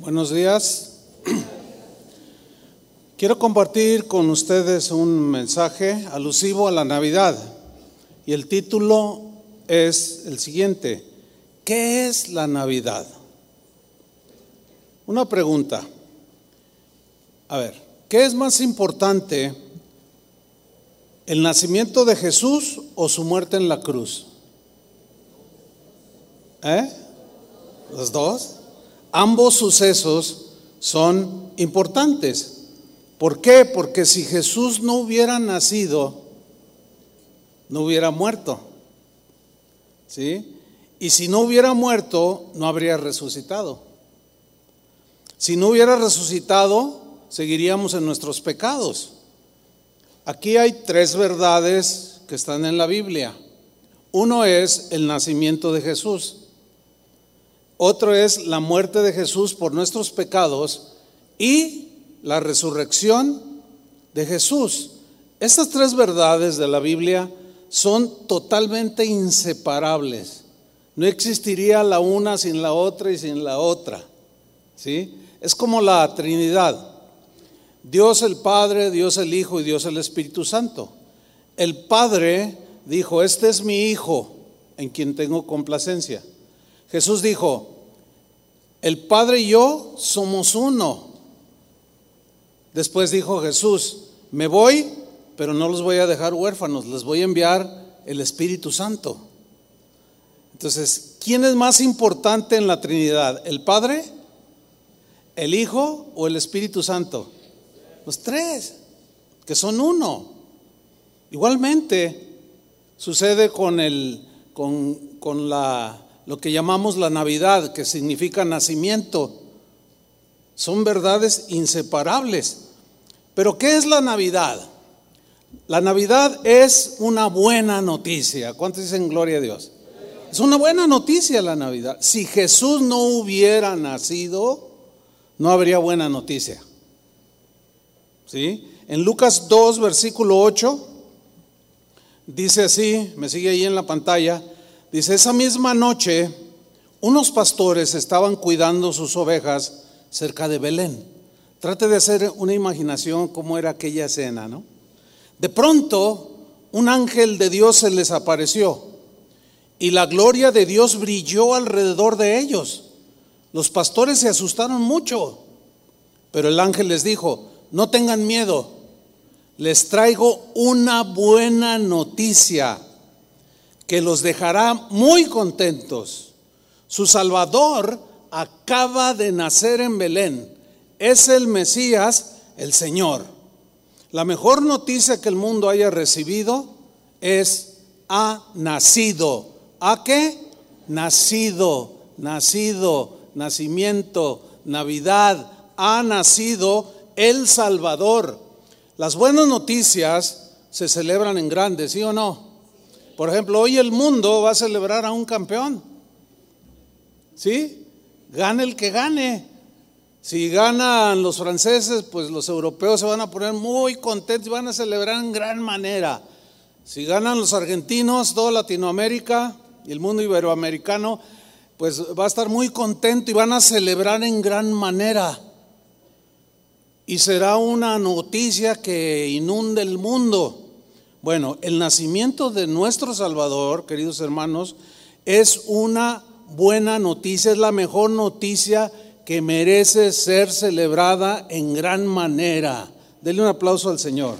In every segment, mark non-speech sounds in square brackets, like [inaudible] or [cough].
Buenos días. Quiero compartir con ustedes un mensaje alusivo a la Navidad y el título es el siguiente. ¿Qué es la Navidad? Una pregunta. A ver, ¿qué es más importante, el nacimiento de Jesús o su muerte en la cruz? ¿Eh? ¿Los dos? Ambos sucesos son importantes. ¿Por qué? Porque si Jesús no hubiera nacido, no hubiera muerto. ¿Sí? Y si no hubiera muerto, no habría resucitado. Si no hubiera resucitado, seguiríamos en nuestros pecados. Aquí hay tres verdades que están en la Biblia. Uno es el nacimiento de Jesús. Otro es la muerte de Jesús por nuestros pecados y la resurrección de Jesús. Estas tres verdades de la Biblia son totalmente inseparables. No existiría la una sin la otra y sin la otra. ¿Sí? Es como la Trinidad. Dios el Padre, Dios el Hijo y Dios el Espíritu Santo. El Padre dijo, este es mi Hijo en quien tengo complacencia. Jesús dijo, el Padre y yo somos uno. Después dijo Jesús, me voy, pero no los voy a dejar huérfanos, les voy a enviar el Espíritu Santo. Entonces, ¿quién es más importante en la Trinidad? ¿El Padre, el Hijo o el Espíritu Santo? Los tres, que son uno. Igualmente sucede con, el, con, con la lo que llamamos la Navidad, que significa nacimiento. Son verdades inseparables. Pero ¿qué es la Navidad? La Navidad es una buena noticia. ¿Cuántos dicen gloria a Dios? Es una buena noticia la Navidad. Si Jesús no hubiera nacido, no habría buena noticia. ¿Sí? En Lucas 2, versículo 8, dice así, me sigue ahí en la pantalla, Dice, esa misma noche unos pastores estaban cuidando sus ovejas cerca de Belén. Trate de hacer una imaginación cómo era aquella escena, ¿no? De pronto, un ángel de Dios se les apareció y la gloria de Dios brilló alrededor de ellos. Los pastores se asustaron mucho, pero el ángel les dijo, no tengan miedo, les traigo una buena noticia que los dejará muy contentos. Su Salvador acaba de nacer en Belén. Es el Mesías, el Señor. La mejor noticia que el mundo haya recibido es ha nacido. ¿A qué? Nacido, nacido, nacimiento, Navidad. Ha nacido el Salvador. Las buenas noticias se celebran en grande, ¿sí o no? Por ejemplo, hoy el mundo va a celebrar a un campeón. ¿Sí? Gane el que gane. Si ganan los franceses, pues los europeos se van a poner muy contentos y van a celebrar en gran manera. Si ganan los argentinos, toda Latinoamérica y el mundo iberoamericano, pues va a estar muy contento y van a celebrar en gran manera. Y será una noticia que inunde el mundo. Bueno, el nacimiento de nuestro Salvador, queridos hermanos, es una buena noticia, es la mejor noticia que merece ser celebrada en gran manera. Denle un aplauso al Señor.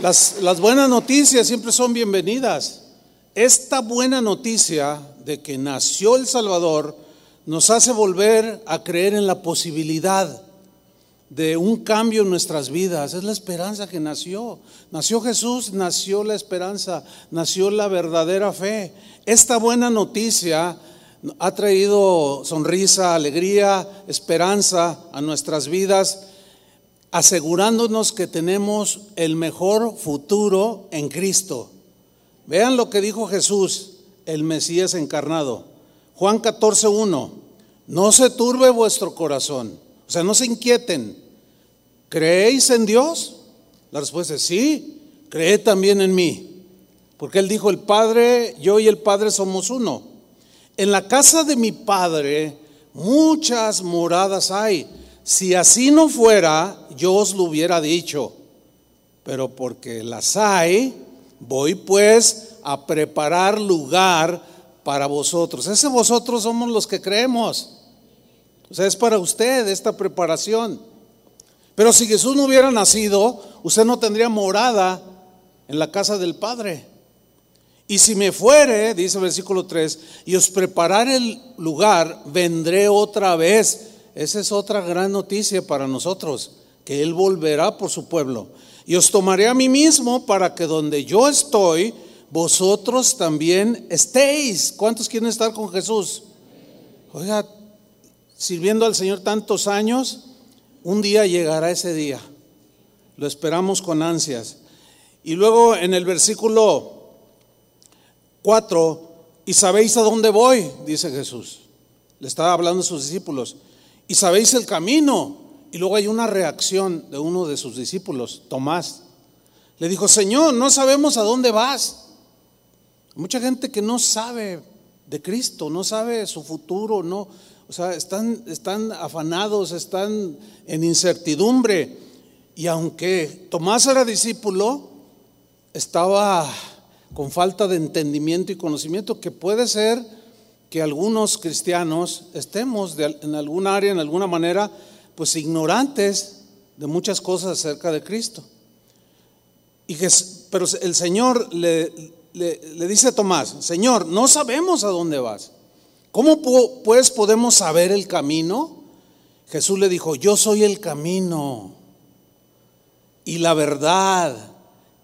Las, las, buenas noticias siempre son bienvenidas. Esta buena noticia de que nació el Salvador nos hace volver a creer en la posibilidad de un cambio en nuestras vidas. Es la esperanza que nació. Nació Jesús, nació la esperanza, nació la verdadera fe. Esta buena noticia ha traído sonrisa, alegría, esperanza a nuestras vidas, asegurándonos que tenemos el mejor futuro en Cristo. Vean lo que dijo Jesús, el Mesías encarnado. Juan 14, 1. No se turbe vuestro corazón. O sea, no se inquieten. ¿Creéis en Dios? La respuesta es sí. Creed también en mí. Porque él dijo, el Padre, yo y el Padre somos uno. En la casa de mi Padre muchas moradas hay. Si así no fuera, yo os lo hubiera dicho. Pero porque las hay, voy pues a preparar lugar para vosotros. Ese vosotros somos los que creemos. O sea, es para usted esta preparación. Pero si Jesús no hubiera nacido, usted no tendría morada en la casa del Padre. Y si me fuere, dice el versículo 3, y os preparar el lugar, vendré otra vez. Esa es otra gran noticia para nosotros, que Él volverá por su pueblo. Y os tomaré a mí mismo para que donde yo estoy, vosotros también estéis. ¿Cuántos quieren estar con Jesús? Oiga, sirviendo al Señor tantos años, un día llegará ese día. Lo esperamos con ansias. Y luego en el versículo 4, y sabéis a dónde voy, dice Jesús. Le estaba hablando a sus discípulos. Y sabéis el camino. Y luego hay una reacción de uno de sus discípulos, Tomás. Le dijo, Señor, no sabemos a dónde vas. Mucha gente que no sabe de Cristo, no sabe su futuro, no, o sea, están, están afanados, están en incertidumbre. Y aunque Tomás era discípulo, estaba con falta de entendimiento y conocimiento, que puede ser que algunos cristianos estemos en algún área, en alguna manera, pues ignorantes de muchas cosas acerca de Cristo. Y que, pero el Señor le, le, dice Tomás, Señor, no sabemos a dónde vas. ¿Cómo pues podemos saber el camino? Jesús le dijo, yo soy el camino y la verdad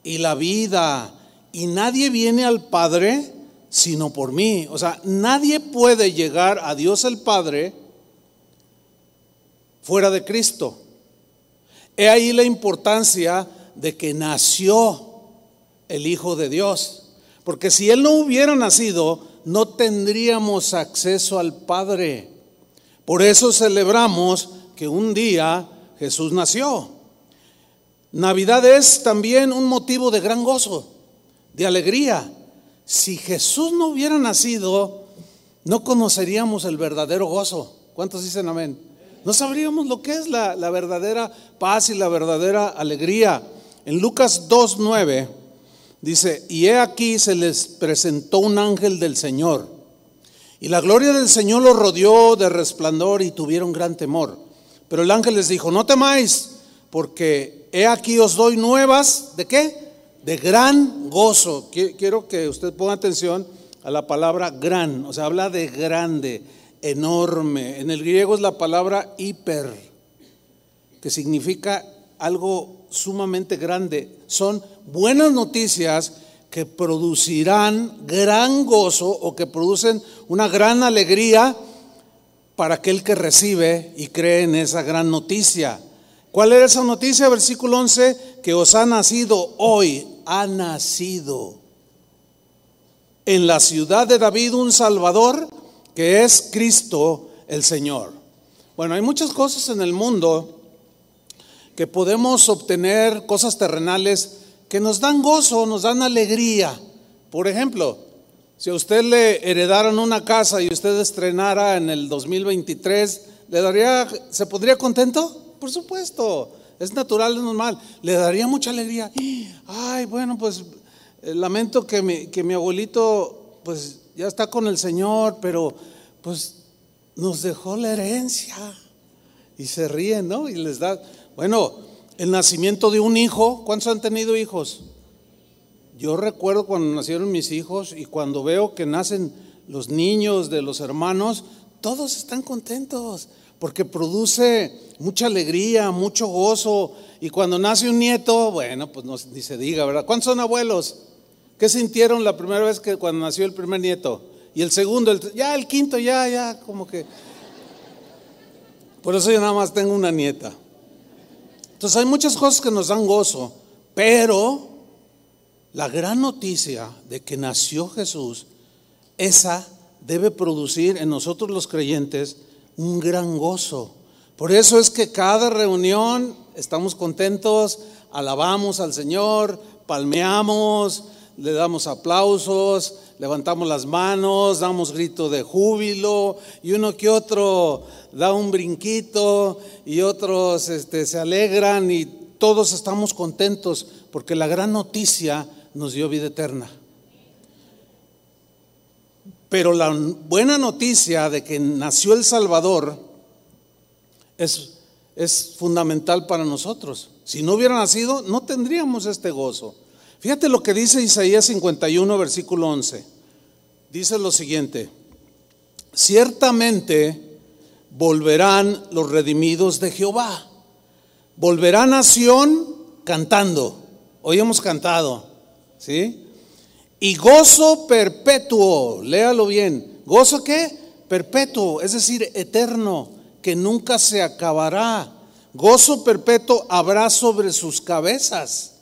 y la vida y nadie viene al Padre sino por mí. O sea, nadie puede llegar a Dios el Padre fuera de Cristo. He ahí la importancia de que nació el Hijo de Dios. Porque si Él no hubiera nacido, no tendríamos acceso al Padre. Por eso celebramos que un día Jesús nació. Navidad es también un motivo de gran gozo de alegría. Si Jesús no hubiera nacido, no conoceríamos el verdadero gozo. ¿Cuántos dicen amén? No sabríamos lo que es la, verdadera paz y la verdadera alegría. En Lucas 2.9 dice, y he aquí se les presentó un ángel del Señor. Y la gloria del Señor los rodeó de resplandor y tuvieron gran temor. Pero el ángel les dijo, no temáis, porque he aquí os doy nuevas, ¿de qué? de gran gozo. Quiero que usted ponga atención a la palabra gran, o sea, habla de grande, enorme. En el griego es la palabra hiper, que significa algo sumamente grande. Son buenas noticias que producirán gran gozo o que producen una gran alegría para aquel que recibe y cree en esa gran noticia. ¿Cuál era esa noticia? Versículo 11, que os ha nacido hoy ha nacido en la ciudad de David un Salvador que es Cristo el Señor. Bueno, hay muchas cosas en el mundo que podemos obtener, cosas terrenales que nos dan gozo, nos dan alegría. Por ejemplo, si a usted le heredaron una casa y usted estrenara en el 2023, ¿le daría, se pondría contento? Por supuesto. Es natural, es normal. Le daría mucha alegría. Ay, bueno, pues eh, lamento que mi, que mi abuelito pues ya está con el Señor, pero pues nos dejó la herencia. Y se ríen, ¿no? Y les da, bueno, el nacimiento de un hijo, ¿cuántos han tenido hijos? Yo recuerdo cuando nacieron mis hijos y cuando veo que nacen los niños de los hermanos, todos están contentos porque produce mucha alegría, mucho gozo. Y cuando nace un nieto, bueno, pues no, ni se diga, ¿verdad? ¿Cuántos son abuelos? ¿Qué sintieron la primera vez que cuando nació el primer nieto? Y el segundo, ya el quinto, ya, ya, como que... Por eso yo nada más tengo una nieta. Entonces hay muchas cosas que nos dan gozo, pero la gran noticia de que nació Jesús, esa debe producir en nosotros los creyentes un gran gozo. Por eso es que cada reunión estamos contentos, alabamos al Señor, palmeamos, le damos aplausos, levantamos las manos, damos grito de júbilo y uno que otro da un brinquito y otros este, se alegran y todos estamos contentos porque la gran noticia nos dio vida eterna. Pero la buena noticia de que nació el Salvador es, es fundamental para nosotros. Si no hubiera nacido, no tendríamos este gozo. Fíjate lo que dice Isaías 51, versículo 11. Dice lo siguiente, ciertamente volverán los redimidos de Jehová. Volverá nación cantando. Hoy hemos cantado, ¿sí? Y gozo perpetuo, léalo bien. ¿Gozo qué? Perpetuo, es decir, eterno, que nunca se acabará. Gozo perpetuo habrá sobre sus cabezas.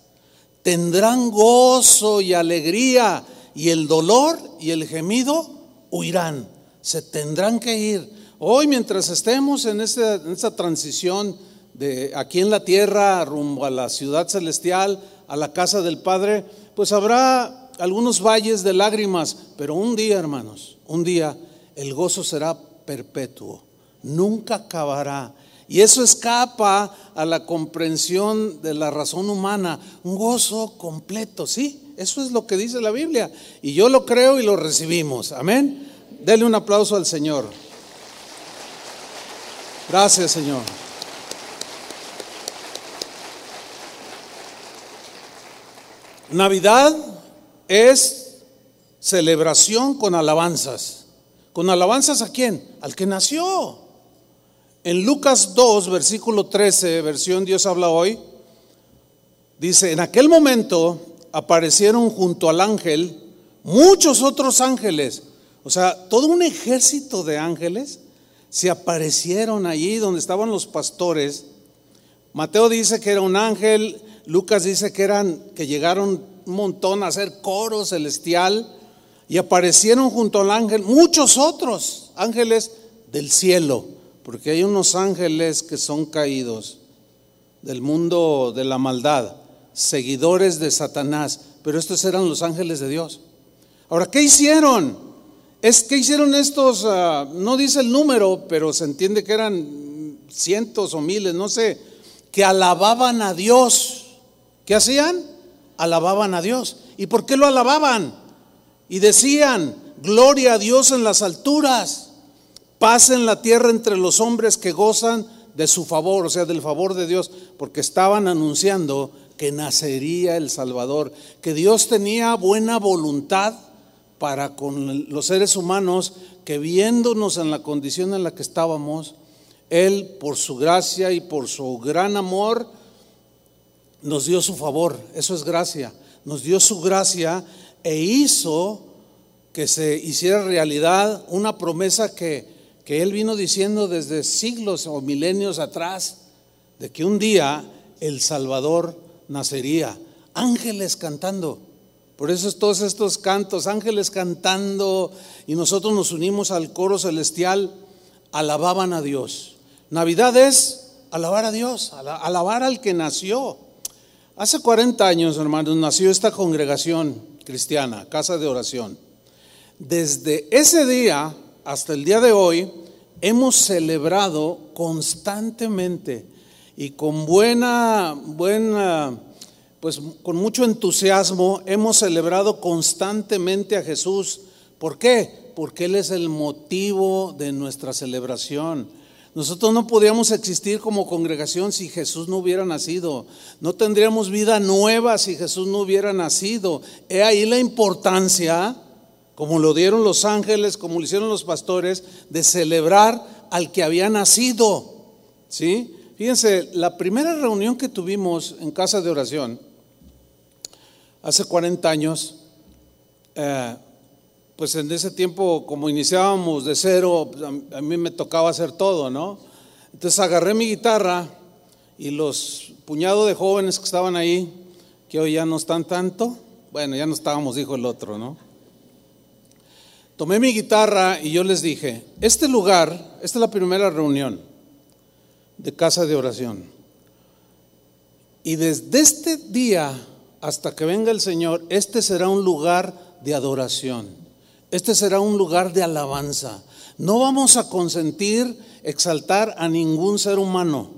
Tendrán gozo y alegría, y el dolor y el gemido huirán. Se tendrán que ir. Hoy, mientras estemos en esta, en esta transición de aquí en la tierra rumbo a la ciudad celestial, a la casa del Padre, pues habrá algunos valles de lágrimas, pero un día, hermanos, un día el gozo será perpetuo, nunca acabará. Y eso escapa a la comprensión de la razón humana, un gozo completo, ¿sí? Eso es lo que dice la Biblia. Y yo lo creo y lo recibimos. Amén. Dele un aplauso al Señor. Gracias, Señor. Navidad es celebración con alabanzas. ¿Con alabanzas a quién? Al que nació. En Lucas 2, versículo 13, versión Dios habla hoy, dice, en aquel momento aparecieron junto al ángel muchos otros ángeles, o sea, todo un ejército de ángeles se aparecieron allí donde estaban los pastores. Mateo dice que era un ángel, Lucas dice que eran que llegaron un montón a hacer coro celestial y aparecieron junto al ángel muchos otros ángeles del cielo, porque hay unos ángeles que son caídos del mundo de la maldad, seguidores de Satanás, pero estos eran los ángeles de Dios. Ahora, ¿qué hicieron? Es que hicieron estos, ah, no dice el número, pero se entiende que eran cientos o miles, no sé, que alababan a Dios. ¿Qué hacían? alababan a Dios. ¿Y por qué lo alababan? Y decían, gloria a Dios en las alturas, paz en la tierra entre los hombres que gozan de su favor, o sea, del favor de Dios, porque estaban anunciando que nacería el Salvador, que Dios tenía buena voluntad para con los seres humanos, que viéndonos en la condición en la que estábamos, Él, por su gracia y por su gran amor, nos dio su favor, eso es gracia, nos dio su gracia e hizo que se hiciera realidad una promesa que, que Él vino diciendo desde siglos o milenios atrás, de que un día el Salvador nacería. Ángeles cantando. Por eso es todos estos cantos, ángeles cantando, y nosotros nos unimos al coro celestial, alababan a Dios. Navidad es alabar a Dios, alabar al que nació. Hace 40 años, hermanos, nació esta congregación cristiana, Casa de Oración. Desde ese día hasta el día de hoy, hemos celebrado constantemente y con buena, buena, pues con mucho entusiasmo, hemos celebrado constantemente a Jesús. ¿Por qué? Porque Él es el motivo de nuestra celebración. Nosotros no podíamos existir como congregación si Jesús no hubiera nacido. No tendríamos vida nueva si Jesús no hubiera nacido. He ahí la importancia, como lo dieron los ángeles, como lo hicieron los pastores, de celebrar al que había nacido. ¿Sí? Fíjense, la primera reunión que tuvimos en casa de oración, hace 40 años, eh, pues en ese tiempo, como iniciábamos de cero, pues, a mí me tocaba hacer todo, ¿no? Entonces agarré mi guitarra y los puñados de jóvenes que estaban ahí, que hoy ya no están tanto, bueno, ya no estábamos, dijo el otro, ¿no? Tomé mi guitarra y yo les dije, este lugar, esta es la primera reunión de casa de oración. Y desde este día hasta que venga el Señor, este será un lugar de adoración. Este será un lugar de alabanza. No vamos a consentir exaltar a ningún ser humano.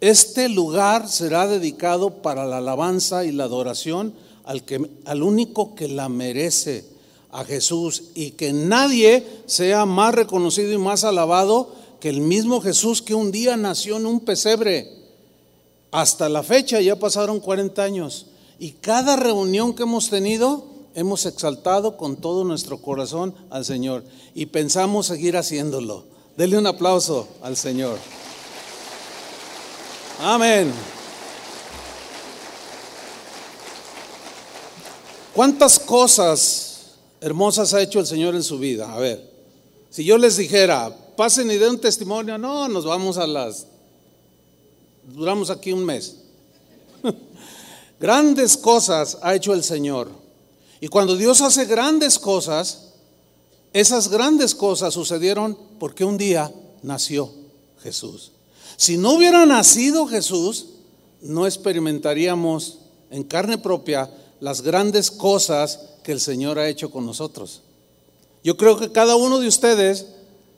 Este lugar será dedicado para la alabanza y la adoración al, que, al único que la merece, a Jesús, y que nadie sea más reconocido y más alabado que el mismo Jesús que un día nació en un pesebre. Hasta la fecha ya pasaron 40 años. Y cada reunión que hemos tenido, hemos exaltado con todo nuestro corazón al Señor. Y pensamos seguir haciéndolo. Denle un aplauso al Señor. Amén. ¿Cuántas cosas hermosas ha hecho el Señor en su vida? A ver, si yo les dijera, pasen y den un testimonio, no, nos vamos a las... Duramos aquí un mes. [laughs] grandes cosas ha hecho el Señor. Y cuando Dios hace grandes cosas, esas grandes cosas sucedieron porque un día nació Jesús. Si no hubiera nacido Jesús, no experimentaríamos en carne propia las grandes cosas que el Señor ha hecho con nosotros. Yo creo que cada uno de ustedes,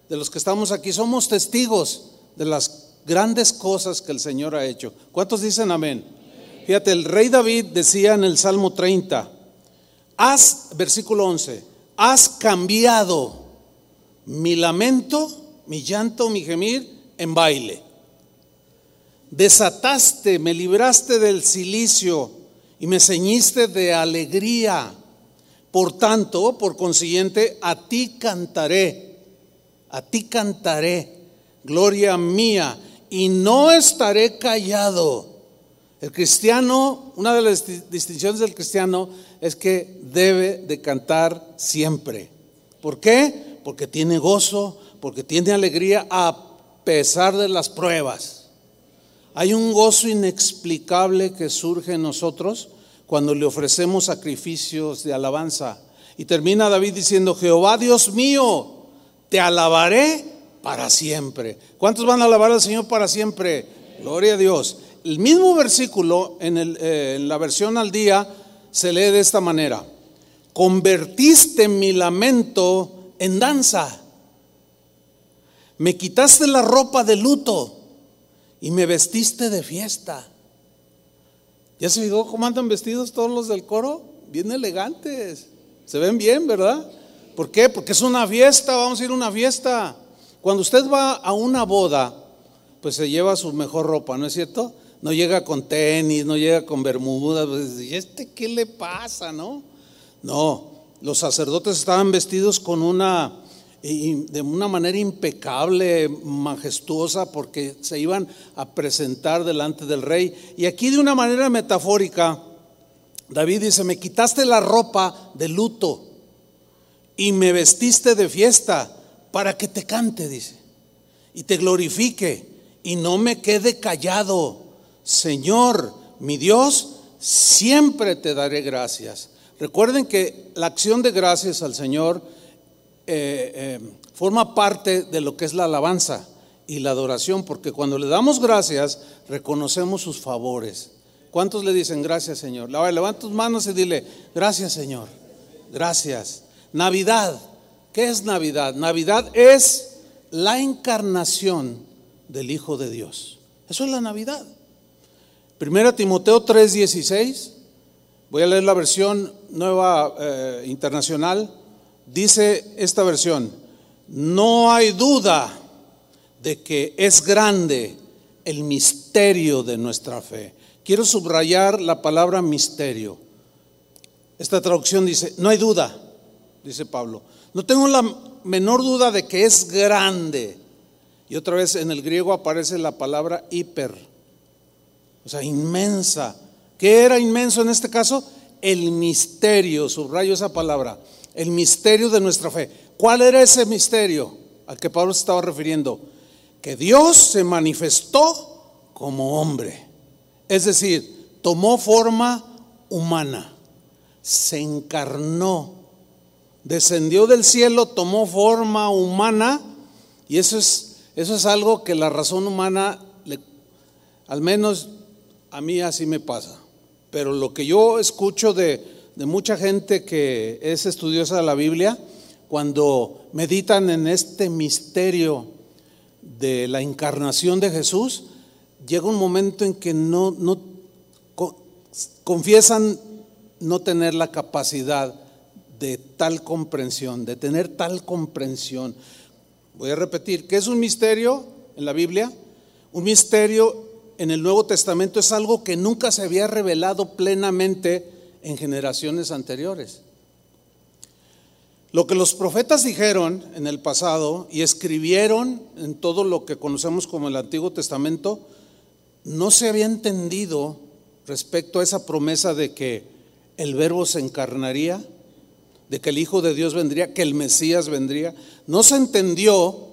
de los que estamos aquí, somos testigos de las grandes cosas que el Señor ha hecho. ¿Cuántos dicen amén? Fíjate, el rey David decía en el Salmo 30, has, versículo 11, has cambiado mi lamento, mi llanto, mi gemir en baile. Desataste, me libraste del silicio y me ceñiste de alegría. Por tanto, por consiguiente, a ti cantaré, a ti cantaré, gloria mía, y no estaré callado. El cristiano, una de las distinciones del cristiano es que debe de cantar siempre. ¿Por qué? Porque tiene gozo, porque tiene alegría a pesar de las pruebas. Hay un gozo inexplicable que surge en nosotros cuando le ofrecemos sacrificios de alabanza. Y termina David diciendo, Jehová Dios mío, te alabaré para siempre. ¿Cuántos van a alabar al Señor para siempre? Gloria a Dios. El mismo versículo en, eh, en la versión al día se lee de esta manera. Convertiste mi lamento en danza. Me quitaste la ropa de luto y me vestiste de fiesta. ¿Ya se fijó cómo andan vestidos todos los del coro? Bien elegantes. Se ven bien, ¿verdad? ¿Por qué? Porque es una fiesta, vamos a ir a una fiesta. Cuando usted va a una boda, pues se lleva su mejor ropa, ¿no es cierto? No llega con tenis, no llega con bermudas. Pues, ¿Y este qué le pasa, no? No, los sacerdotes estaban vestidos con una de una manera impecable, majestuosa, porque se iban a presentar delante del rey. Y aquí de una manera metafórica, David dice, me quitaste la ropa de luto y me vestiste de fiesta para que te cante, dice, y te glorifique y no me quede callado. Señor, mi Dios, siempre te daré gracias. Recuerden que la acción de gracias al Señor eh, eh, forma parte de lo que es la alabanza y la adoración, porque cuando le damos gracias, reconocemos sus favores. ¿Cuántos le dicen gracias, Señor? Levanta tus manos y dile, gracias, Señor. Gracias. Navidad. ¿Qué es Navidad? Navidad es la encarnación del Hijo de Dios. Eso es la Navidad. Primera Timoteo 3:16. Voy a leer la versión nueva eh, internacional. Dice esta versión, no hay duda de que es grande el misterio de nuestra fe. Quiero subrayar la palabra misterio. Esta traducción dice, no hay duda, dice Pablo. No tengo la menor duda de que es grande. Y otra vez en el griego aparece la palabra hiper, o sea, inmensa. ¿Qué era inmenso en este caso? El misterio, subrayo esa palabra el misterio de nuestra fe. ¿Cuál era ese misterio al que Pablo se estaba refiriendo? Que Dios se manifestó como hombre. Es decir, tomó forma humana, se encarnó, descendió del cielo, tomó forma humana y eso es, eso es algo que la razón humana, al menos a mí así me pasa. pero lo que yo escucho de, de mucha gente que es estudiosa de la Biblia, cuando meditan en este misterio de la encarnación de Jesús, llega un momento en que no, confiesan no tener la capacidad de tal comprensión, de tener tal comprensión. Voy a repetir, ¿qué es un misterio en la Biblia? Un misterio en el Nuevo Testamento es algo que nunca se había revelado plenamente en generaciones anteriores. Lo que los profetas dijeron en el pasado y escribieron en todo lo que conocemos como el Antiguo Testamento, no se había entendido respecto a esa promesa de que el verbo se encarnaría, de que el Hijo de Dios vendría, que el Mesías vendría. No se entendió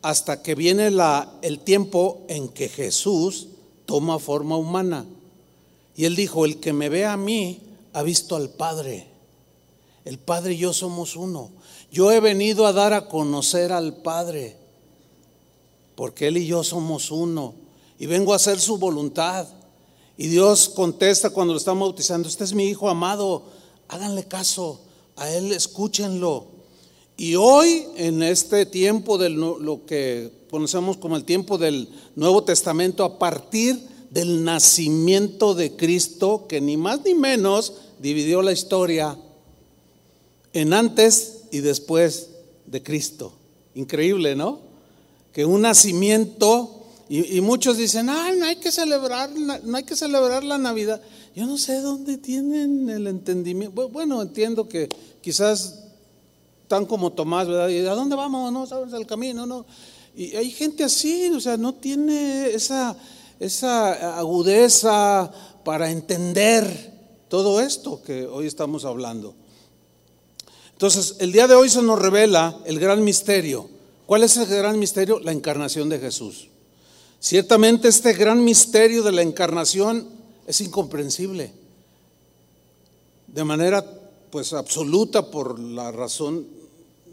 hasta que viene la, el tiempo en que Jesús toma forma humana. Y él dijo, el que me ve a mí ha visto al Padre. El Padre y yo somos uno. Yo he venido a dar a conocer al Padre, porque Él y yo somos uno. Y vengo a hacer su voluntad. Y Dios contesta cuando lo estamos bautizando, este es mi Hijo amado, háganle caso, a Él escúchenlo. Y hoy, en este tiempo de lo que conocemos como el tiempo del Nuevo Testamento, a partir del nacimiento de Cristo, que ni más ni menos dividió la historia en antes y después de Cristo. Increíble, ¿no? Que un nacimiento, y, muchos dicen, ay, no hay que celebrar, no hay que celebrar la Navidad. Yo no sé dónde tienen el entendimiento. Bueno, entiendo que quizás tan como Tomás, ¿verdad? ¿Y a dónde vamos? No sabes el camino, no. Y hay gente así, o sea, no tiene esa, esa agudeza para entender todo esto que hoy estamos hablando. Entonces, el día de hoy se nos revela el gran misterio. ¿Cuál es el gran misterio? La encarnación de Jesús. Ciertamente este gran misterio de la encarnación es incomprensible. De manera pues absoluta por la razón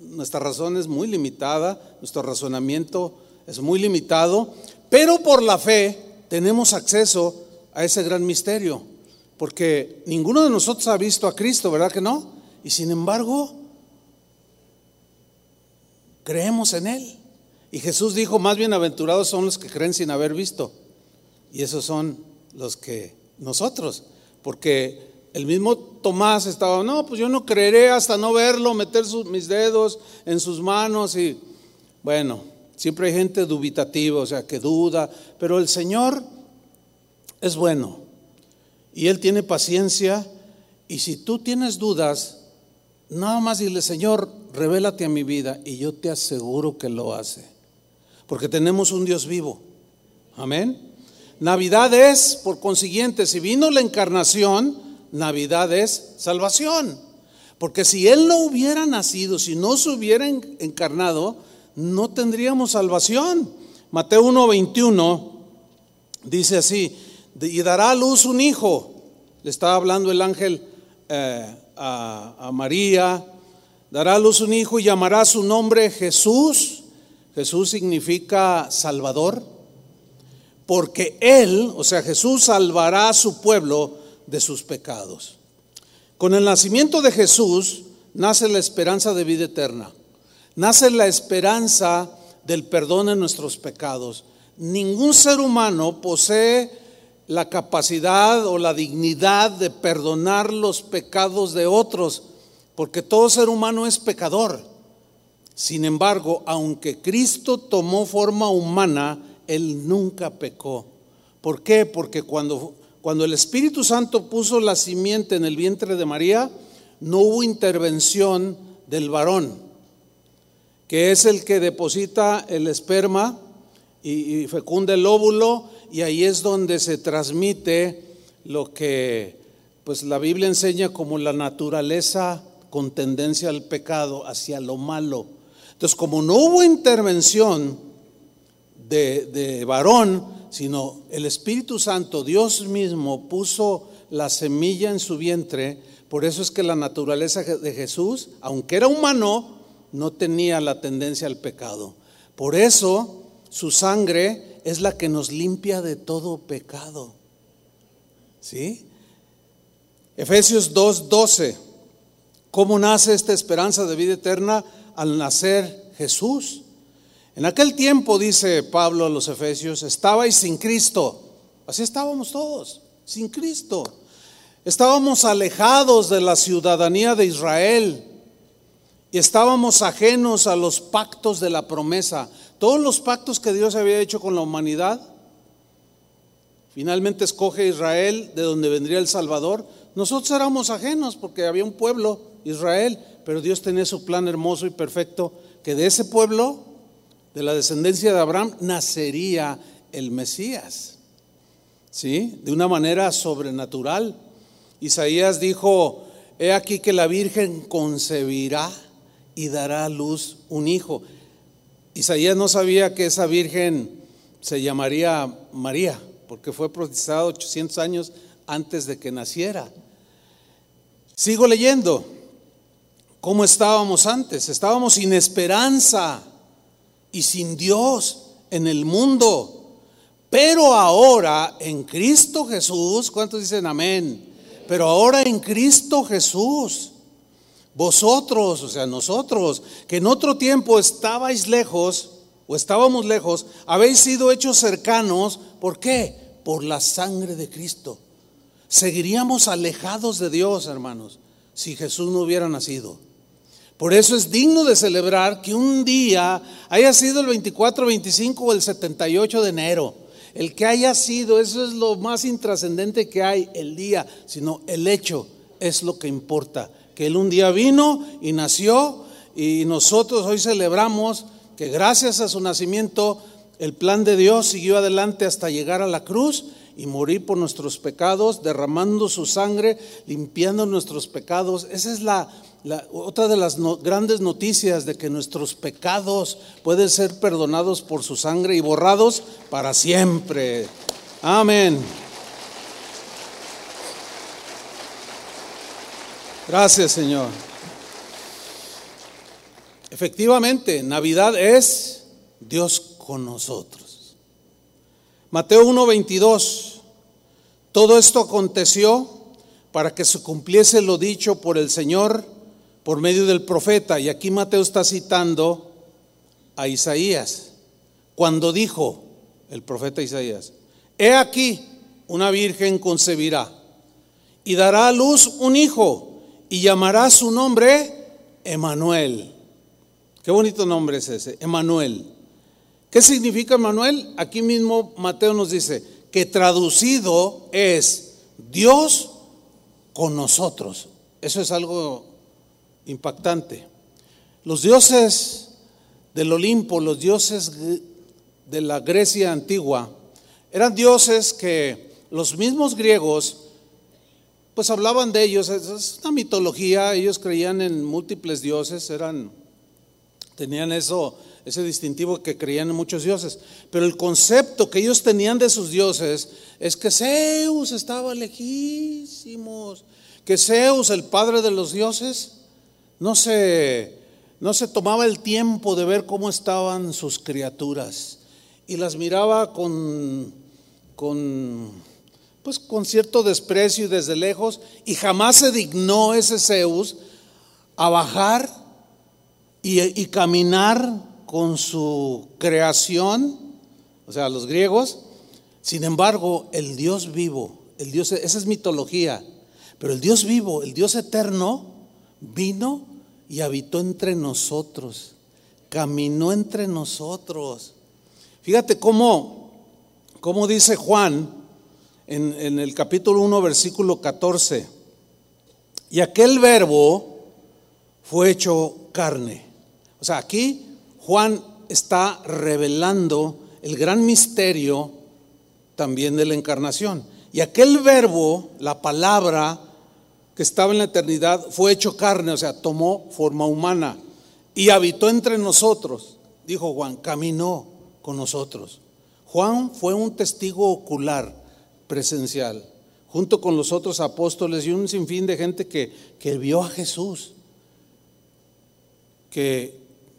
nuestra razón es muy limitada, nuestro razonamiento es muy limitado, pero por la fe tenemos acceso a ese gran misterio, porque ninguno de nosotros ha visto a Cristo, ¿verdad que no? Y sin embargo, creemos en Él. Y Jesús dijo, más bienaventurados son los que creen sin haber visto. Y esos son los que nosotros, porque el mismo Tomás estaba, no, pues yo no creeré hasta no verlo, meter mis dedos en sus manos y bueno, siempre hay gente dubitativa, o sea, que duda, pero el Señor es bueno y Él tiene paciencia y si tú tienes dudas, nada más dile, Señor, revélate a mi vida y yo te aseguro que lo hace, porque tenemos un Dios vivo. Amén. Navidad es, por consiguiente, si vino la encarnación, Navidad es salvación. Porque si Él no hubiera nacido, si no se hubiera encarnado, no tendríamos salvación. Mateo 1:21 dice así, y dará a luz un hijo. Le estaba hablando el ángel eh, a, a María, dará a luz un hijo y llamará su nombre Jesús. Jesús significa Salvador, porque Él, o sea, Jesús salvará a su pueblo de sus pecados. Con el nacimiento de Jesús nace la esperanza de vida eterna, nace la esperanza del perdón de nuestros pecados. Ningún ser humano posee la capacidad o la dignidad de perdonar los pecados de otros, porque todo ser humano es pecador. Sin embargo, aunque Cristo tomó forma humana, Él nunca pecó. ¿Por qué? Porque cuando cuando el Espíritu Santo puso la simiente en el vientre de María, no hubo intervención del varón, que es el que deposita el esperma y, fecunda el óvulo, y ahí es donde se transmite lo que pues la Biblia enseña como la naturaleza con tendencia al pecado, hacia lo malo. Entonces, como no hubo intervención de, de varón, sino el Espíritu Santo, Dios mismo, puso la semilla en su vientre. Por eso es que la naturaleza de Jesús, aunque era humano, no tenía la tendencia al pecado. Por eso su sangre es la que nos limpia de todo pecado. ¿Sí? Efesios 2:12. ¿Cómo nace esta esperanza de vida eterna? Al nacer Jesús. En aquel tiempo, dice Pablo a los Efesios, estabais sin Cristo. Así estábamos todos, sin Cristo. Estábamos alejados de la ciudadanía de Israel y estábamos ajenos a los pactos de la promesa. Todos los pactos que Dios había hecho con la humanidad, finalmente escoge Israel, de donde vendría el Salvador. Nosotros éramos ajenos porque había un pueblo, Israel, pero Dios tenía su plan hermoso y perfecto, que de ese pueblo, de la descendencia de Abraham, nacería el Mesías. ¿Sí? De una manera sobrenatural. Isaías dijo, he aquí que la Virgen concebirá y dará a luz un hijo. Isaías no sabía que esa Virgen se llamaría María, porque fue profetizada 800 años antes de que naciera. Sigo leyendo. ¿Cómo estábamos antes? Estábamos sin esperanza y sin Dios en el mundo. Pero ahora en Cristo Jesús, ¿cuántos dicen amén? Pero ahora en Cristo Jesús, vosotros, o sea, nosotros, que en otro tiempo estabais lejos o estábamos lejos, habéis sido hechos cercanos, ¿por qué? Por la sangre de Cristo. Seguiríamos alejados de Dios, hermanos, si Jesús no hubiera nacido. Por eso es digno de celebrar que un día haya sido el 24, 25 o el 78 de enero el que haya sido, eso es lo más intrascendente que hay, el día, sino el hecho es lo que importa. Que Él un día vino y nació y nosotros hoy celebramos que gracias a su nacimiento el plan de Dios siguió adelante hasta llegar a la cruz y morir por nuestros pecados, derramando su sangre, limpiando nuestros pecados. Esa es la, otra de las grandes noticias de que nuestros pecados pueden ser perdonados por su sangre y borrados para siempre. Amén. Gracias, Señor. Efectivamente, Navidad es Dios con nosotros. Mateo 1:22. Todo esto aconteció para que se cumpliese lo dicho por el Señor por medio del profeta. Y aquí Mateo está citando a Isaías, cuando dijo el profeta Isaías, he aquí, una virgen concebirá y dará a luz un hijo y llamará su nombre Emanuel. Qué bonito nombre es ese, Emanuel. ¿Qué significa Emanuel? Aquí mismo Mateo nos dice que traducido es Dios con nosotros. Eso es algo impactante. Los dioses del Olimpo, los dioses de la Grecia antigua, eran dioses que los mismos griegos pues hablaban de ellos, es una mitología, ellos creían en múltiples dioses, eran tenían eso ese distintivo que creían en muchos dioses, pero el concepto que ellos tenían de sus dioses es que Zeus estaba lejísimos, que Zeus, el padre de los dioses, no se, no se tomaba el tiempo de ver cómo estaban sus criaturas y las miraba con, con, pues, con cierto desprecio y desde lejos y jamás se dignó ese Zeus a bajar y, caminar con su creación, o sea, los griegos. Sin embargo, el Dios vivo, el Dios, esa es mitología, pero el Dios vivo, el Dios eterno, vino y habitó entre nosotros, caminó entre nosotros. Fíjate cómo, cómo dice Juan en, el capítulo 1, versículo 14, y aquel verbo fue hecho carne. O sea, aquí Juan está revelando el gran misterio también de la encarnación. Y aquel verbo, la palabra, que estaba en la eternidad fue hecho carne, o sea, tomó forma humana y habitó entre nosotros, dijo Juan, caminó con nosotros. Juan fue un testigo ocular, presencial, junto con los otros apóstoles y un sinfín de gente que, que vio a Jesús, que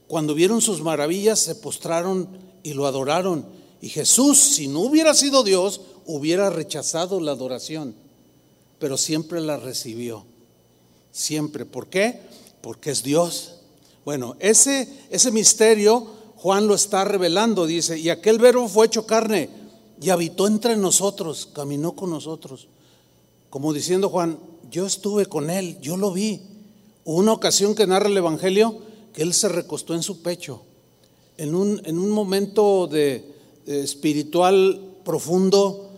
cuando vieron sus maravillas se postraron y lo adoraron. Y Jesús, si no hubiera sido Dios, hubiera rechazado la adoración. pero siempre la recibió. Siempre. ¿Por qué? Porque es Dios. Bueno, ese, ese misterio Juan lo está revelando, dice, y aquel verbo fue hecho carne y habitó entre nosotros, caminó con nosotros. Como diciendo Juan, yo estuve con él, yo lo vi. Una ocasión que narra el Evangelio que él se recostó en su pecho. En un, en un momento de, espiritual profundo,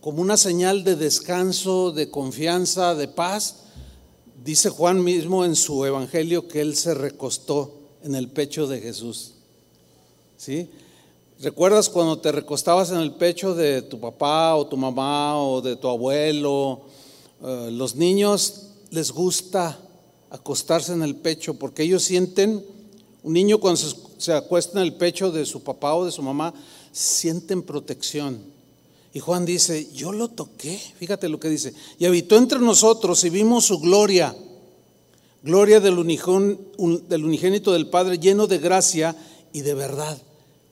como una señal de descanso, de confianza, de paz, dice Juan mismo en su Evangelio que él se recostó en el pecho de Jesús. ¿Sí? ¿Recuerdas cuando te recostabas en el pecho de tu papá o tu mamá o de tu abuelo? Eh, los niños les gusta acostarse en el pecho porque ellos sienten, un niño cuando se, acuesta en el pecho de su papá o de su mamá, sienten protección. Y Juan dice, yo lo toqué, fíjate lo que dice, y habitó entre nosotros y vimos su gloria, gloria del, del unigénito del Padre, lleno de gracia y de verdad.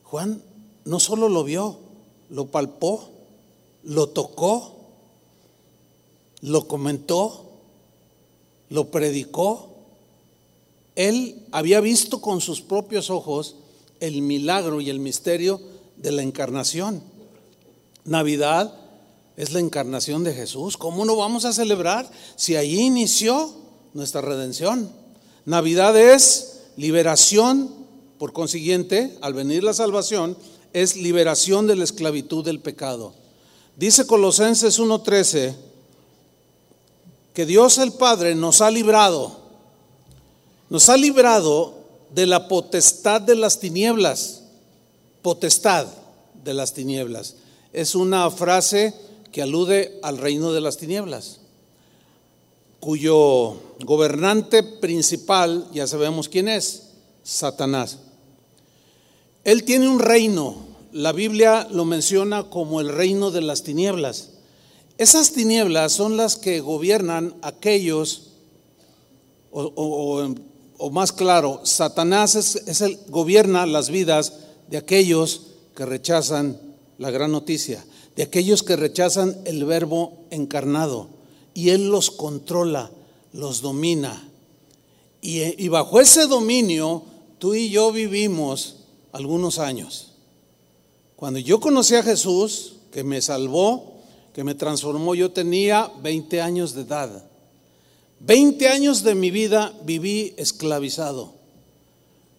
Juan no solo lo vio, lo palpó, lo tocó, lo comentó, lo predicó. Él había visto con sus propios ojos el milagro y el misterio de la encarnación. Navidad es la encarnación de Jesús. ¿Cómo no vamos a celebrar si allí inició nuestra redención? Navidad es liberación, por consiguiente, al venir la salvación, es liberación de la esclavitud del pecado. Dice Colosenses 1:13 que Dios el Padre nos ha librado, nos ha librado de la potestad de las tinieblas, potestad de las tinieblas. Es una frase que alude al reino de las tinieblas, cuyo gobernante principal, ya sabemos quién es, Satanás. Él tiene un reino, la Biblia lo menciona como el reino de las tinieblas. Esas tinieblas son las que gobiernan aquellos, o, más claro, Satanás es, el, gobierna las vidas de aquellos que rechazan la gran noticia, de aquellos que rechazan el verbo encarnado. Y Él los controla, los domina. Y, y bajo ese dominio, tú y yo vivimos algunos años. Cuando yo conocí a Jesús, que me salvó, que me transformó, yo tenía 20 años de edad. 20 años de mi vida viví esclavizado.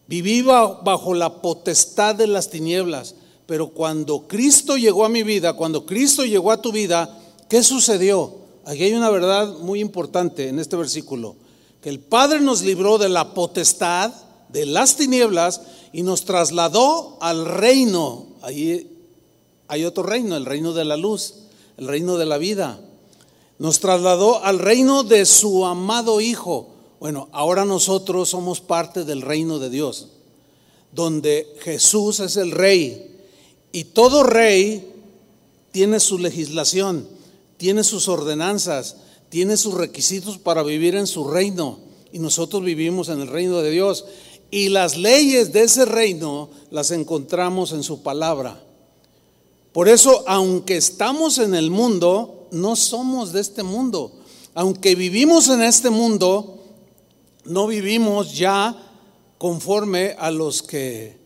Viví bajo la potestad de las tinieblas. Pero cuando Cristo llegó a mi vida, cuando Cristo llegó a tu vida, ¿qué sucedió? Aquí hay una verdad muy importante en este versículo. Que el Padre nos libró de la potestad, de las tinieblas, y nos trasladó al reino. Ahí hay otro reino, el reino de la luz, el reino de la vida. Nos trasladó al reino de su amado Hijo. Bueno, ahora nosotros somos parte del reino de Dios, donde Jesús es el rey. Y todo rey tiene su legislación, tiene sus ordenanzas, tiene sus requisitos para vivir en su reino. Y nosotros vivimos en el reino de Dios. Y las leyes de ese reino las encontramos en su palabra. Por eso, aunque estamos en el mundo, no somos de este mundo. Aunque vivimos en este mundo, no vivimos ya conforme a los que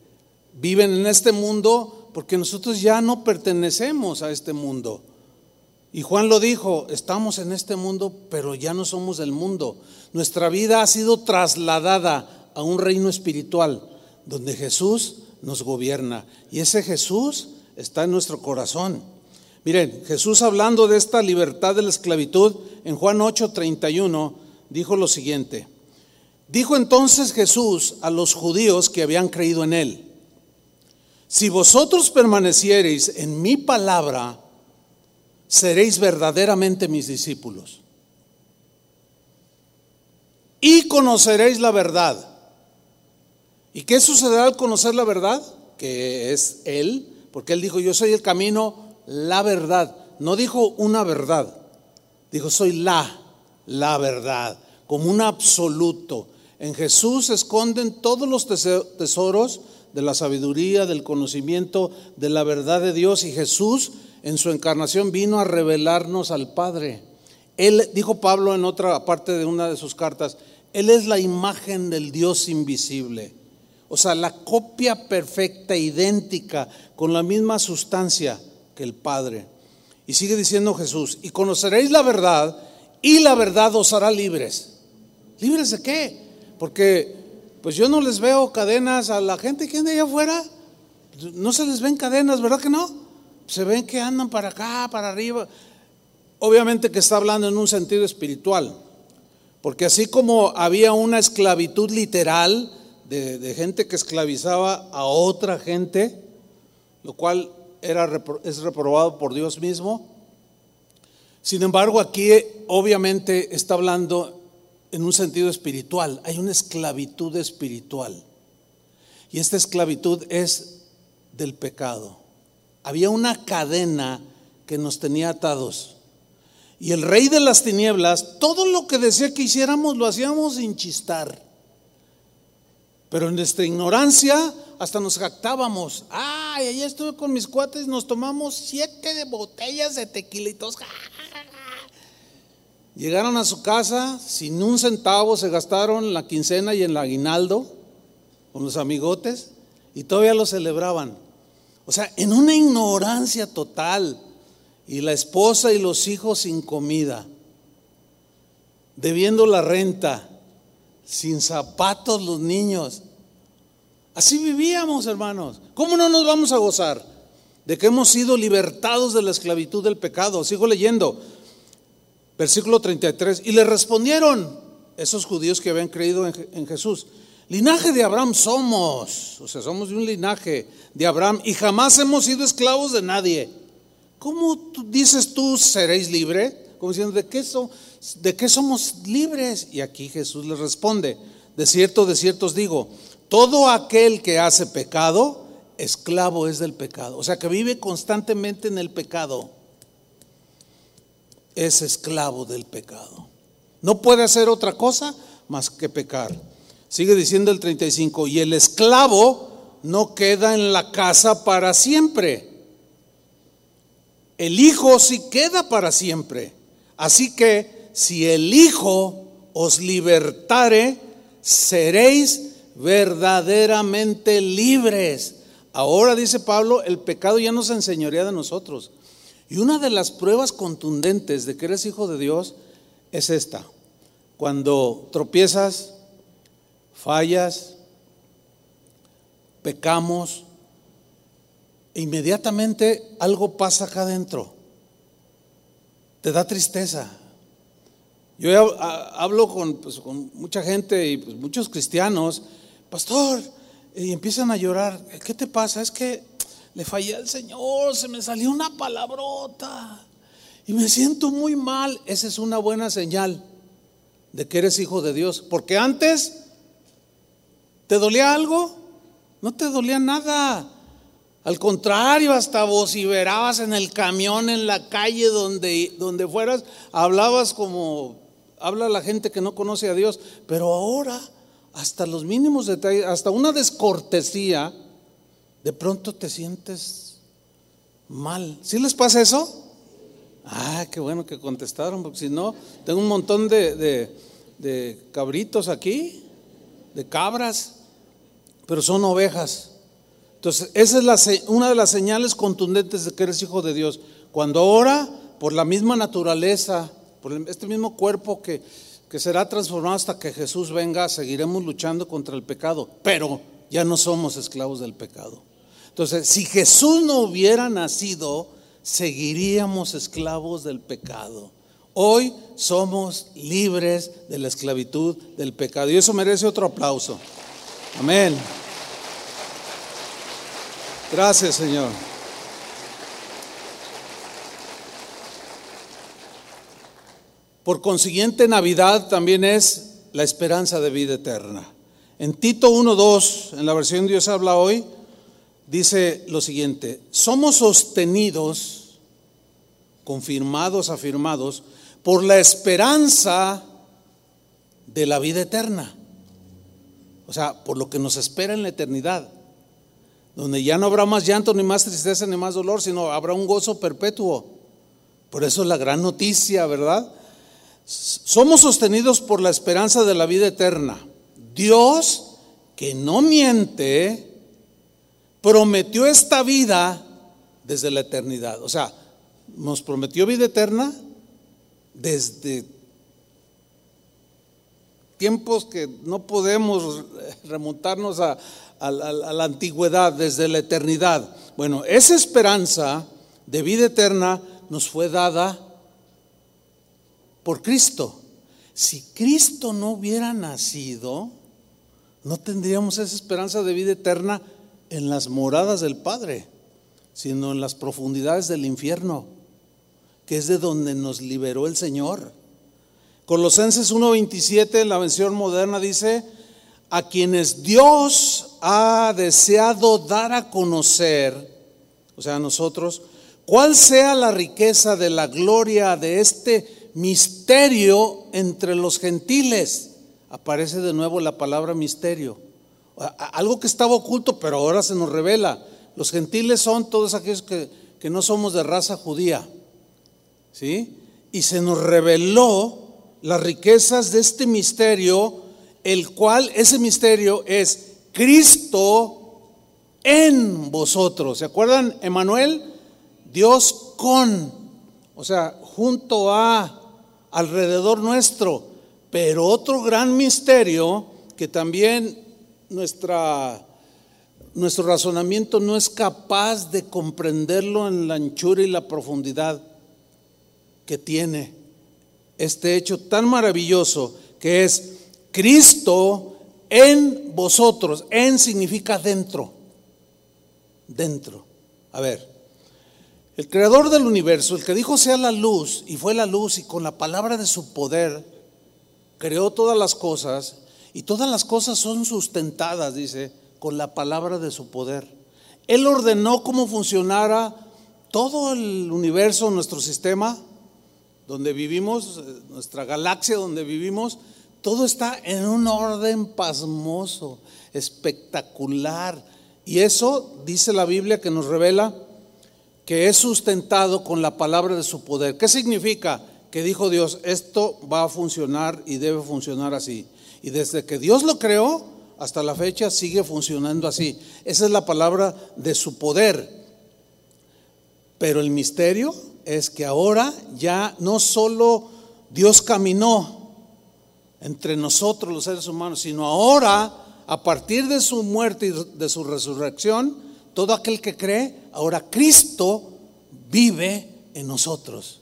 viven en este mundo, porque nosotros ya no pertenecemos a este mundo. Y Juan lo dijo, estamos en este mundo, pero ya no somos del mundo. Nuestra vida ha sido trasladada a un reino espiritual donde Jesús nos gobierna. Y ese Jesús está en nuestro corazón. Miren, Jesús hablando de esta libertad de la esclavitud, en Juan 8:31, dijo lo siguiente. Dijo entonces Jesús a los judíos que habían creído en él, si vosotros permaneciereis en mi palabra, seréis verdaderamente mis discípulos. Y conoceréis la verdad ¿Y qué sucederá al conocer la verdad? Que es Él, porque Él dijo, yo soy el camino, la verdad. No dijo una verdad, dijo, soy la, la verdad, como un absoluto. En Jesús se esconden todos los tesoros de la sabiduría, del conocimiento, de la verdad de Dios. Y Jesús en su encarnación vino a revelarnos al Padre. Él, dijo Pablo en otra parte de una de sus cartas, Él es la imagen del Dios invisible. O sea, la copia perfecta, idéntica, con la misma sustancia que el Padre. Y sigue diciendo Jesús, y conoceréis la verdad, y la verdad os hará libres. ¿Libres de qué? Porque pues yo no les veo cadenas a la gente que anda allá afuera. No se les ven cadenas, ¿verdad que no? Se ven que andan para acá, para arriba. Obviamente que está hablando en un sentido espiritual, porque así como había una esclavitud literal de, gente que esclavizaba a otra gente, lo cual era, es reprobado por Dios mismo, sin embargo aquí obviamente está hablando en un sentido espiritual, hay una esclavitud espiritual. Y esta esclavitud es del pecado. Había una cadena que nos tenía atados. Y el rey de las tinieblas, todo lo que decía que hiciéramos lo hacíamos sin chistar. Pero en nuestra ignorancia hasta nos jactábamos. Ay, ahí estuve con mis cuates, nos tomamos siete de botellas de tequilitos. Llegaron a su casa sin un centavo, se gastaron la quincena y el aguinaldo con los amigotes y todavía lo celebraban. O sea, en una ignorancia total y la esposa y los hijos sin comida, debiendo la renta, sin zapatos los niños. Así vivíamos, hermanos. ¿Cómo no nos vamos a gozar de que hemos sido libertados de la esclavitud del pecado? Sigo leyendo, versículo 33. Y le respondieron esos judíos que habían creído en, Jesús. Linaje de Abraham somos, o sea, somos de un linaje de Abraham y jamás hemos sido esclavos de nadie. ¿Cómo dices tú seréis libre? Como diciendo, ¿de qué, ¿de qué somos libres? Y aquí Jesús les responde, de cierto, de cierto os digo, todo aquel que hace pecado, esclavo es del pecado. O sea, que vive constantemente en el pecado, es esclavo del pecado. No puede hacer otra cosa más que pecar. Sigue diciendo el 35, y el esclavo no queda en la casa para siempre el Hijo sí queda para siempre. Así que si el Hijo os libertare, seréis verdaderamente libres. Ahora dice Pablo, el pecado ya nos enseñoría de nosotros. Y una de las pruebas contundentes de que eres hijo de Dios es esta. Cuando tropiezas, fallas, pecamos, inmediatamente algo pasa acá adentro. Te da tristeza. Yo hablo pues, con, mucha gente y pues, muchos cristianos, pastor, y empiezan a llorar. ¿Qué te pasa? Es que le fallé al Señor, se me salió una palabrota y me siento muy mal. Esa es una buena señal de que eres hijo de Dios. Porque antes, ¿te dolía algo? No te dolía nada. Al contrario, hasta vociferabas en el camión, en la calle, donde, donde fueras, hablabas como habla la gente que no conoce a Dios. Pero ahora, hasta los mínimos detalles, hasta una descortesía, de pronto te sientes mal. ¿Sí les pasa eso? Ah, qué bueno que contestaron, porque si no, tengo un montón de, de cabritos aquí, de cabras, pero son ovejas. Entonces, esa es una de las señales contundentes de que eres hijo de Dios. Cuando ahora, por la misma naturaleza, este mismo cuerpo que, que será transformado hasta que Jesús venga, seguiremos luchando contra el pecado, pero ya no somos esclavos del pecado. Entonces, si Jesús no hubiera nacido, seguiríamos esclavos del pecado. Hoy somos libres de la esclavitud del pecado. Y eso merece otro aplauso. Amén. Gracias, Señor. Por consiguiente, Navidad también es la esperanza de vida eterna. En Tito 1.2, en la versión Dios habla hoy, dice lo siguiente, somos sostenidos, confirmados, afirmados, por la esperanza de la vida eterna. O sea, por lo que nos espera en la eternidad donde ya no habrá más llanto, ni más tristeza, ni más dolor, sino habrá un gozo perpetuo. Por eso es la gran noticia, ¿verdad? Somos sostenidos por la esperanza de la vida eterna. Dios, que no miente, prometió esta vida desde la eternidad. O sea, nos prometió vida eterna desde tiempos que no podemos remontarnos a, la antigüedad, desde la eternidad. Bueno, esa esperanza de vida eterna nos fue dada por Cristo. Si Cristo no hubiera nacido, no tendríamos esa esperanza de vida eterna en las moradas del Padre, sino en las profundidades del infierno, que es de donde nos liberó el Señor. Colosenses 1:27 en la versión moderna dice, a quienes Dios ha deseado dar a conocer, o sea, a nosotros, cuál sea la riqueza de la gloria de este misterio entre los gentiles. Aparece de nuevo la palabra misterio. Algo que estaba oculto, pero ahora se nos revela. Los gentiles son todos aquellos que, que no somos de raza judía. ¿Sí? Y se nos reveló las riquezas de este misterio, el cual ese misterio es Cristo en vosotros. ¿Se acuerdan, Emanuel? Dios con, o sea, junto a, alrededor nuestro. Pero otro gran misterio que también nuestra, nuestro razonamiento no es capaz de comprenderlo en la anchura y la profundidad que tiene este hecho tan maravilloso que es Cristo en vosotros. En significa dentro. Dentro. A ver, el creador del universo, el que dijo sea la luz y fue la luz y con la palabra de su poder creó todas las cosas y todas las cosas son sustentadas, dice, con la palabra de su poder. Él ordenó cómo funcionara todo el universo, nuestro sistema, donde vivimos, nuestra galaxia donde vivimos, todo está en un orden pasmoso, espectacular. Y eso dice la Biblia que nos revela que es sustentado con la palabra de su poder. ¿Qué significa? Que dijo Dios, esto va a funcionar y debe funcionar así. Y desde que Dios lo creó hasta la fecha sigue funcionando así. Esa es la palabra de su poder. Pero el misterio es que ahora ya no solo Dios caminó entre nosotros los seres humanos, sino ahora, a partir de su muerte y de su resurrección, todo aquel que cree, ahora Cristo vive en nosotros.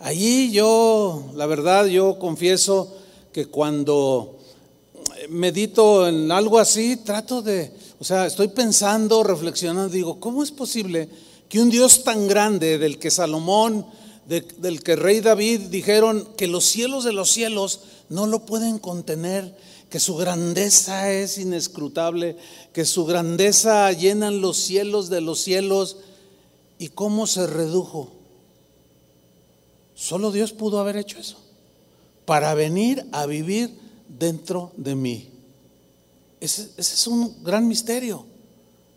Allí yo, la verdad, yo confieso que cuando medito en algo así, trato de, o sea, estoy pensando, reflexionando, digo, ¿cómo es posible que un Dios tan grande del que Salomón, del que rey David dijeron que los cielos de los cielos no lo pueden contener, que su grandeza es inescrutable, que su grandeza llenan los cielos de los cielos. ¿Y cómo se redujo? Solo Dios pudo haber hecho eso, para venir a vivir dentro de mí. Ese, ese es un gran misterio,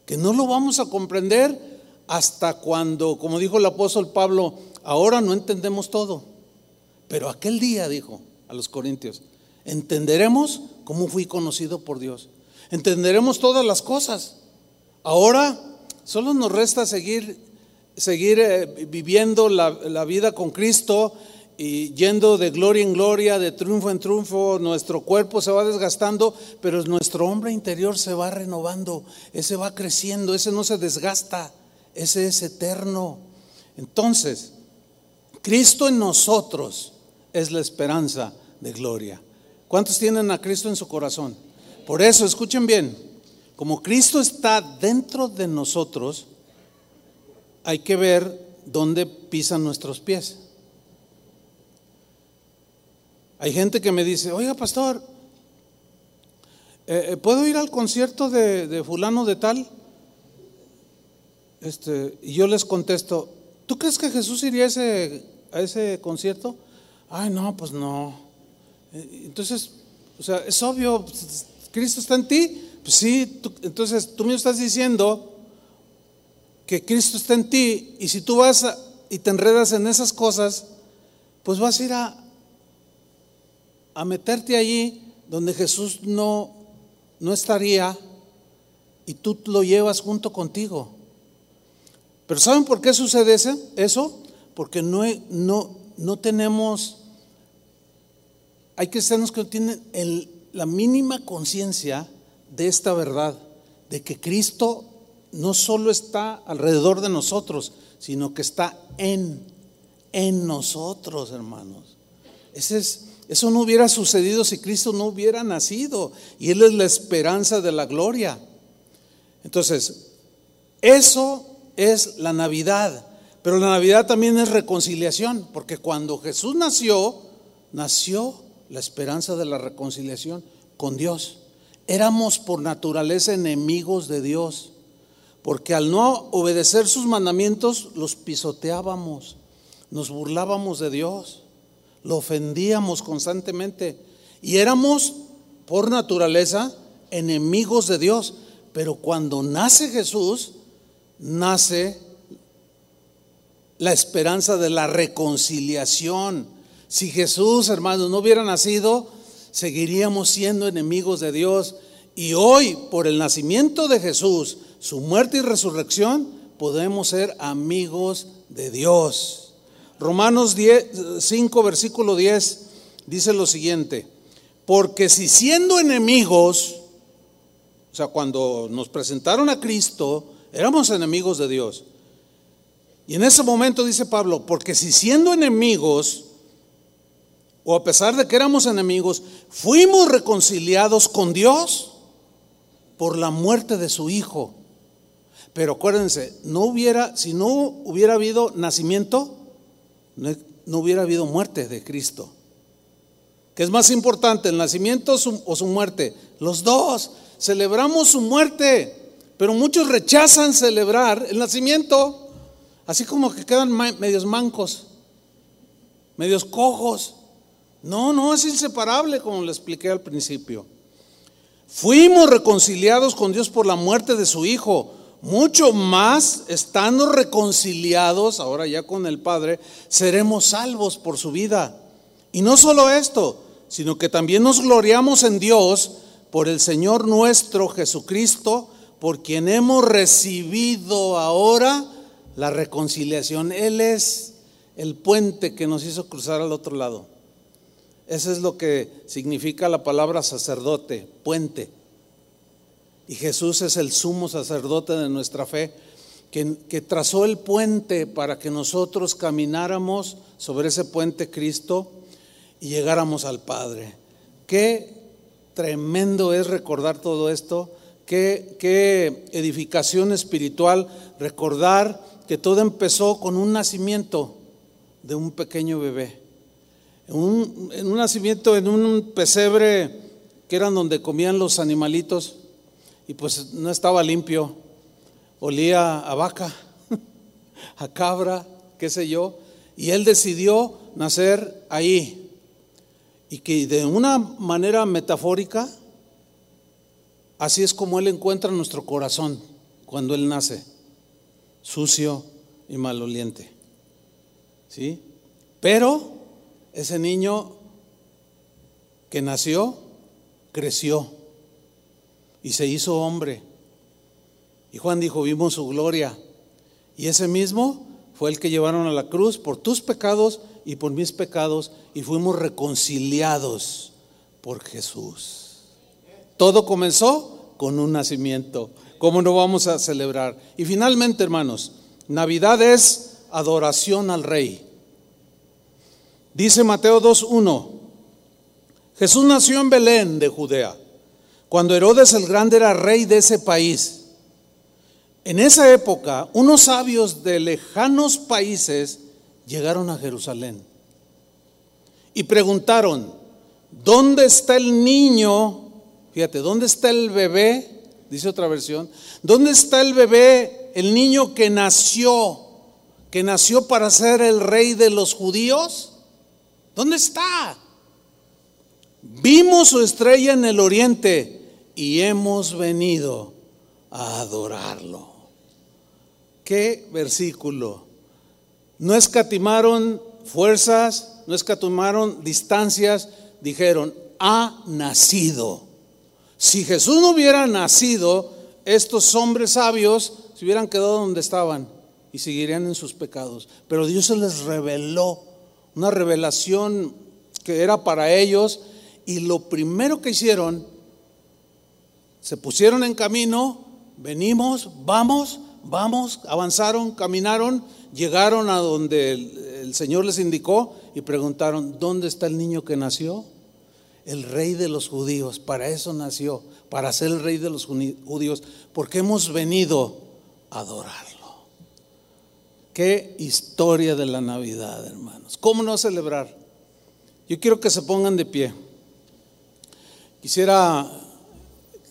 que no lo vamos a comprender hasta cuando, como dijo el apóstol Pablo, ahora no entendemos todo, pero aquel día, dijo a los corintios, entenderemos cómo fui conocido por Dios, entenderemos todas las cosas. Ahora solo nos resta seguir, seguir eh, viviendo la, la vida con Cristo y yendo de gloria en gloria, de triunfo en triunfo, nuestro cuerpo se va desgastando, pero nuestro hombre interior se va renovando, ese va creciendo, ese no se desgasta ese es eterno. Entonces, Cristo en nosotros es la esperanza de gloria. ¿Cuántos tienen a Cristo en su corazón? Por eso, escuchen bien, como Cristo está dentro de nosotros, hay que ver dónde pisan nuestros pies. Hay gente que me dice, oiga pastor, eh, eh, ¿puedo ir al concierto de, de fulano de tal? Este, y yo les contesto, ¿tú crees que Jesús iría a ese, a ese concierto? Ay, no, pues no. Entonces, o sea, es obvio, Cristo está en ti. Pues sí, entonces tú me estás diciendo que Cristo está en ti y si tú vas y te enredas en esas cosas, pues vas a ir a, a meterte allí donde Jesús no, no estaría y tú lo llevas junto contigo. Pero ¿saben por qué sucede eso? Porque no, no, no tenemos, hay cristianos que no tienen la mínima conciencia de esta verdad, de que Cristo no solo está alrededor de nosotros, sino que está en, en nosotros, hermanos. Eso no hubiera sucedido si Cristo no hubiera nacido. Y Él es la esperanza de la gloria. Entonces, eso es la Navidad. Pero la Navidad también es reconciliación, porque cuando Jesús nació, nació la esperanza de la reconciliación con Dios. Éramos por naturaleza enemigos de Dios, porque al no obedecer sus mandamientos los pisoteábamos, nos burlábamos de Dios, lo ofendíamos constantemente y éramos por naturaleza enemigos de Dios. Pero cuando nace Jesús, nace la esperanza de la reconciliación. Si Jesús, hermanos, no hubiera nacido, seguiríamos siendo enemigos de Dios. Y hoy, por el nacimiento de Jesús, su muerte y resurrección, podemos ser amigos de Dios. Romanos 5, versículo 10, dice lo siguiente, porque si siendo enemigos, o sea, cuando nos presentaron a Cristo, éramos enemigos de Dios. Y en ese momento dice Pablo, porque si siendo enemigos, o a pesar de que éramos enemigos, fuimos reconciliados con Dios por la muerte de su Hijo. Pero acuérdense, no hubiera, si no hubiera habido nacimiento, no, hubiera habido muerte de Cristo. ¿Qué es más importante, el nacimiento o su muerte? Los dos. Celebramos su muerte, pero muchos rechazan celebrar el nacimiento. Así como que quedan medios mancos, medios cojos. No, no, es inseparable, como le expliqué al principio. Fuimos reconciliados con Dios por la muerte de su Hijo. Mucho más, estando reconciliados ahora ya con el Padre, seremos salvos por su vida. Y no solo esto, sino que también nos gloriamos en Dios por el Señor nuestro Jesucristo, por quien hemos recibido ahora la reconciliación. Él es el puente que nos hizo cruzar al otro lado. Eso es lo que significa la palabra sacerdote, puente. Y Jesús es el sumo sacerdote de nuestra fe, que, trazó el puente para que nosotros camináramos sobre ese puente Cristo y llegáramos al Padre. Qué tremendo es recordar todo esto, qué edificación espiritual recordar que todo empezó con un nacimiento de un pequeño bebé. En un, en un nacimiento en un pesebre que eran donde comían los animalitos y pues no estaba limpio, olía a vaca, [laughs] a cabra, qué sé yo, y él decidió nacer ahí. Y que de una manera metafórica, así es como él encuentra nuestro corazón cuando él nace sucio y maloliente. ¿Sí? Pero ese niño que nació, creció y se hizo hombre. Y Juan dijo, vimos su gloria. Y ese mismo fue el que llevaron a la cruz por tus pecados y por mis pecados y fuimos reconciliados por Jesús. Todo comenzó con un nacimiento. ¿Cómo no vamos a celebrar? Y finalmente, hermanos, Navidad es adoración al Rey. Dice Mateo 2.1, Jesús nació en Belén de Judea, cuando Herodes el Grande era rey de ese país. En esa época, unos sabios de lejanos países llegaron a Jerusalén y preguntaron, ¿dónde está el niño? Fíjate, ¿dónde está el bebé dice otra versión, ¿dónde está el bebé, el niño que nació, que nació para ser el rey de los judíos? ¿Dónde está? Vimos su estrella en el oriente y hemos venido a adorarlo. ¿Qué versículo? No escatimaron fuerzas, no escatimaron distancias, dijeron, ha nacido. Si Jesús no hubiera nacido, estos hombres sabios se hubieran quedado donde estaban y seguirían en sus pecados. Pero Dios se les reveló, una revelación que era para ellos, y lo primero que hicieron, se pusieron en camino, venimos, vamos, vamos, avanzaron, caminaron, llegaron a donde el, Señor les indicó y preguntaron, ¿dónde está el niño que nació? El rey de los judíos, para eso nació, para ser el rey de los judíos, porque hemos venido a adorarlo. Qué historia de la Navidad, hermanos. ¿Cómo no celebrar? Yo quiero que se pongan de pie. Quisiera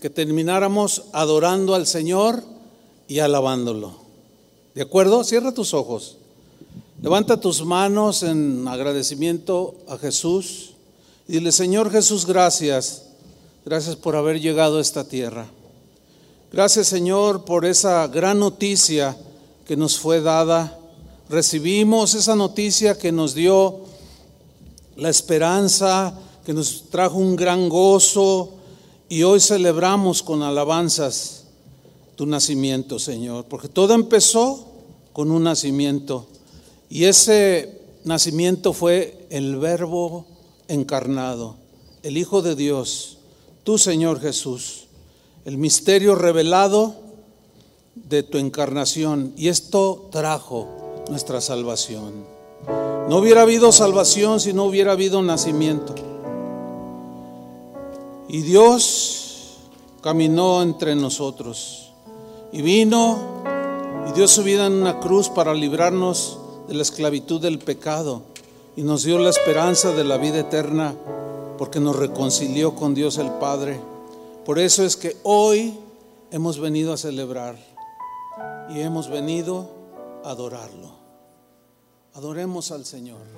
que termináramos adorando al Señor y alabándolo. ¿De acuerdo? Cierra tus ojos. Levanta tus manos en agradecimiento a Jesús dile, Señor Jesús, gracias. Gracias por haber llegado a esta tierra. Gracias, Señor, por esa gran noticia que nos fue dada. Recibimos esa noticia que nos dio la esperanza, que nos trajo un gran gozo y hoy celebramos con alabanzas tu nacimiento, Señor, porque todo empezó con un nacimiento y ese nacimiento fue el verbo encarnado, el Hijo de Dios, tú, Señor Jesús, el misterio revelado de tu encarnación y esto trajo nuestra salvación. No hubiera habido salvación si no hubiera habido nacimiento. Y Dios caminó entre nosotros y vino y dio su vida en una cruz para librarnos de la esclavitud del pecado y nos dio la esperanza de la vida eterna porque nos reconcilió con Dios el Padre. Por eso es que hoy hemos venido a celebrar y hemos venido a adorarlo. Adoremos al Señor.